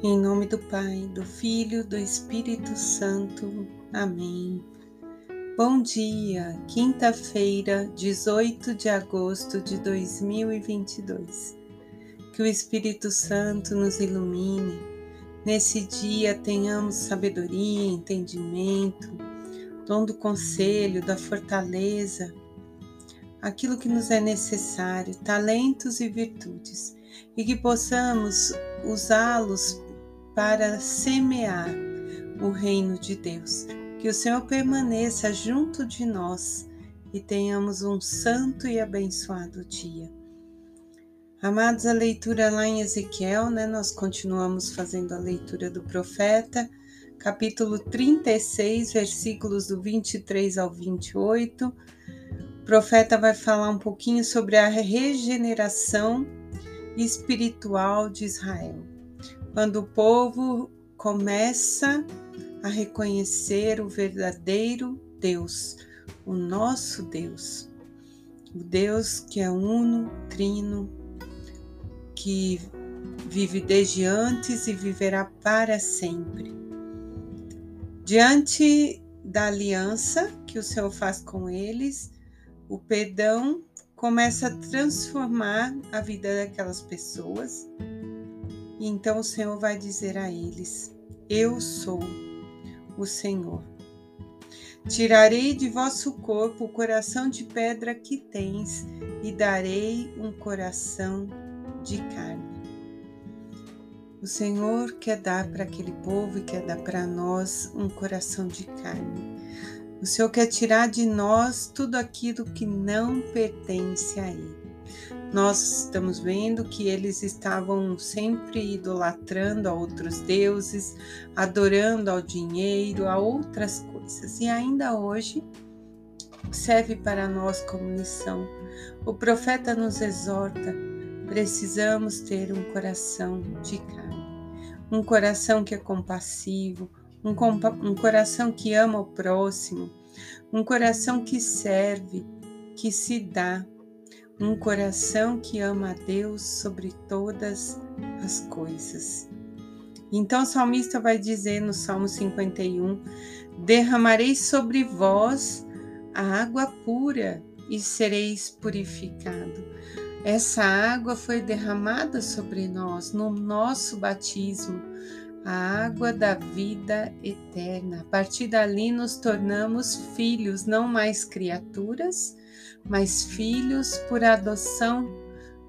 Em nome do Pai, do Filho, do Espírito Santo. Amém. Bom dia, quinta-feira, 18 de agosto de 2022. Que o Espírito Santo nos ilumine. Nesse dia tenhamos sabedoria, entendimento, dom do conselho, da fortaleza, aquilo que nos é necessário, talentos e virtudes, e que possamos usá-los para semear o reino de Deus. Que o Senhor permaneça junto de nós e tenhamos um santo e abençoado dia. Amados, a leitura lá em Ezequiel, né? Nós continuamos fazendo a leitura do profeta, capítulo 36, versículos do 23 ao 28. O profeta vai falar um pouquinho sobre a regeneração espiritual de Israel quando o povo começa a reconhecer o verdadeiro Deus, o nosso Deus, o Deus que é uno, trino, que vive desde antes e viverá para sempre. Diante da aliança que o Senhor faz com eles, o perdão começa a transformar a vida daquelas pessoas e então o Senhor vai dizer a eles: Eu sou o Senhor. Tirarei de vosso corpo o coração de pedra que tens e darei um coração de carne. O Senhor quer dar para aquele povo e quer dar para nós um coração de carne. O Senhor quer tirar de nós tudo aquilo que não pertence a Ele. Nós estamos vendo que eles estavam sempre idolatrando a outros deuses, adorando ao dinheiro, a outras coisas. E ainda hoje serve para nós como lição. O profeta nos exorta: precisamos ter um coração de carne, um coração que é compassivo, um, compa um coração que ama o próximo, um coração que serve, que se dá um coração que ama a Deus sobre todas as coisas. Então o salmista vai dizer no Salmo 51: Derramarei sobre vós a água pura e sereis purificado. Essa água foi derramada sobre nós no nosso batismo, a água da vida eterna. A partir dali nos tornamos filhos, não mais criaturas, mas filhos por adoção,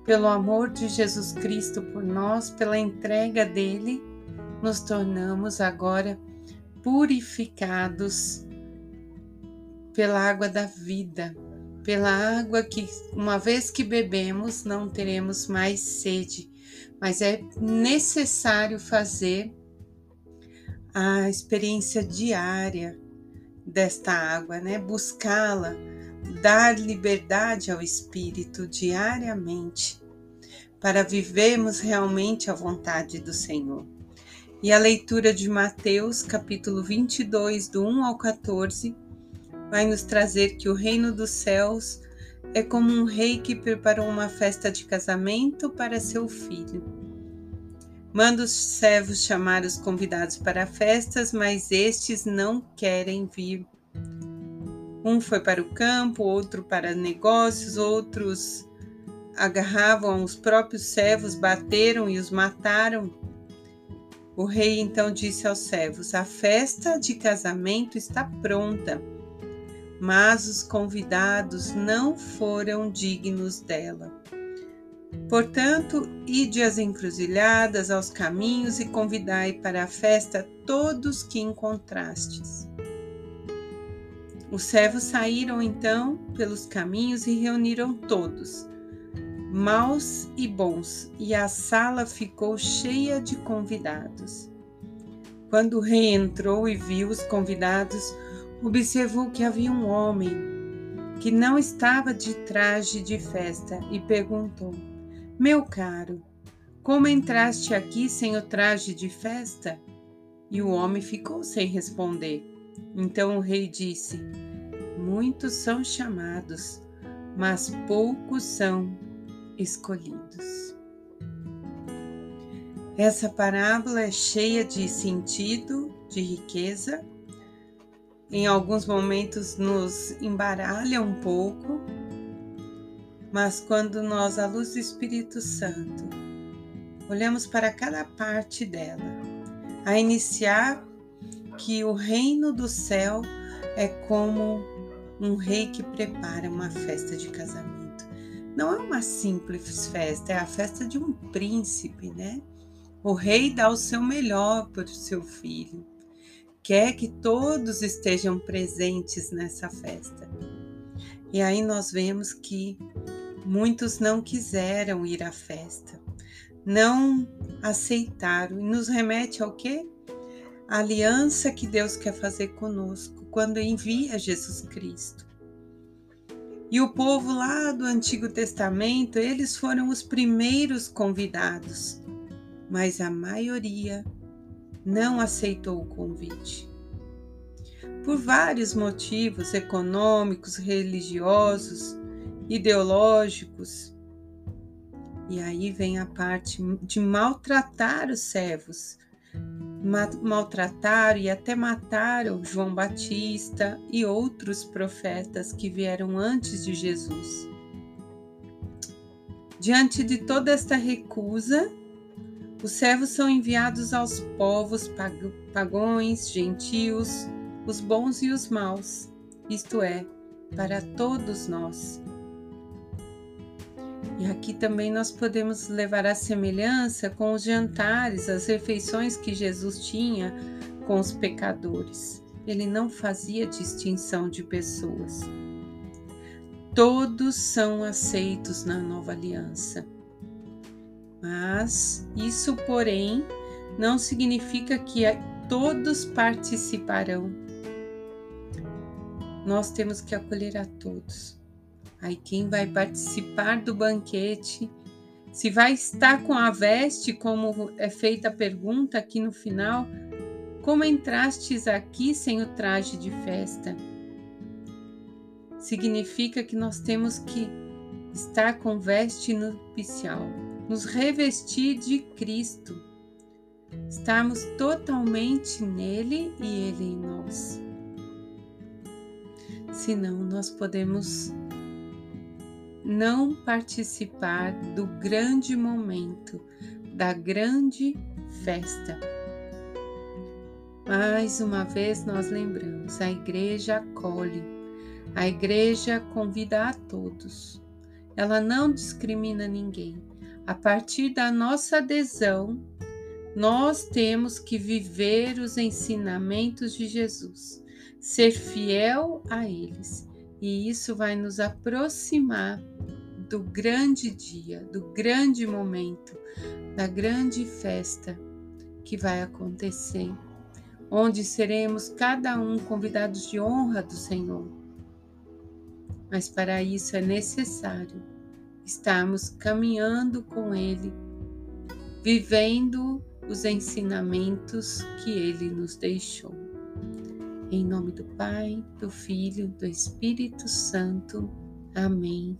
pelo amor de Jesus Cristo por nós, pela entrega dele, nos tornamos agora purificados pela água da vida, pela água que, uma vez que bebemos, não teremos mais sede, mas é necessário fazer a experiência diária desta água, né? Buscá-la dar liberdade ao Espírito diariamente para vivermos realmente a vontade do Senhor. E a leitura de Mateus, capítulo 22, do 1 ao 14, vai nos trazer que o reino dos céus é como um rei que preparou uma festa de casamento para seu filho. Manda os servos chamar os convidados para festas, mas estes não querem vir. Um foi para o campo, outro para negócios, outros agarravam os próprios servos, bateram e os mataram. O rei então disse aos servos: A festa de casamento está pronta, mas os convidados não foram dignos dela. Portanto, ide às encruzilhadas, aos caminhos e convidai para a festa todos que encontrastes. Os servos saíram então pelos caminhos e reuniram todos, maus e bons, e a sala ficou cheia de convidados. Quando o rei entrou e viu os convidados, observou que havia um homem que não estava de traje de festa e perguntou: Meu caro, como entraste aqui sem o traje de festa? E o homem ficou sem responder. Então o rei disse: Muitos são chamados, mas poucos são escolhidos. Essa parábola é cheia de sentido, de riqueza. Em alguns momentos nos embaralha um pouco, mas quando nós, à luz do Espírito Santo, olhamos para cada parte dela, a iniciar que o reino do céu é como um rei que prepara uma festa de casamento. Não é uma simples festa, é a festa de um príncipe, né? O rei dá o seu melhor para o seu filho. Quer que todos estejam presentes nessa festa. E aí nós vemos que muitos não quiseram ir à festa, não aceitaram. E nos remete ao quê? A aliança que Deus quer fazer conosco quando envia Jesus Cristo. E o povo lá do Antigo Testamento, eles foram os primeiros convidados mas a maioria não aceitou o convite. Por vários motivos econômicos, religiosos, ideológicos. E aí vem a parte de maltratar os servos. Maltrataram e até mataram João Batista e outros profetas que vieram antes de Jesus. Diante de toda esta recusa, os servos são enviados aos povos pagões, gentios, os bons e os maus, isto é, para todos nós. E aqui também nós podemos levar a semelhança com os jantares, as refeições que Jesus tinha com os pecadores. Ele não fazia distinção de pessoas. Todos são aceitos na nova aliança. Mas isso, porém, não significa que todos participarão. Nós temos que acolher a todos. Aí quem vai participar do banquete, se vai estar com a veste, como é feita a pergunta aqui no final, como entrastes aqui sem o traje de festa? Significa que nós temos que estar com veste nupcial nos revestir de Cristo, estarmos totalmente nele e ele em nós. Senão, nós podemos não participar do grande momento, da grande festa. Mais uma vez nós lembramos, a igreja acolhe, a igreja convida a todos. Ela não discrimina ninguém a partir da nossa adesão, nós temos que viver os ensinamentos de Jesus, ser fiel a eles, e isso vai nos aproximar do grande dia, do grande momento, da grande festa que vai acontecer, onde seremos cada um convidados de honra do Senhor. Mas para isso é necessário estarmos caminhando com Ele, vivendo os ensinamentos que Ele nos deixou. Em nome do Pai, do Filho, do Espírito Santo. Amém.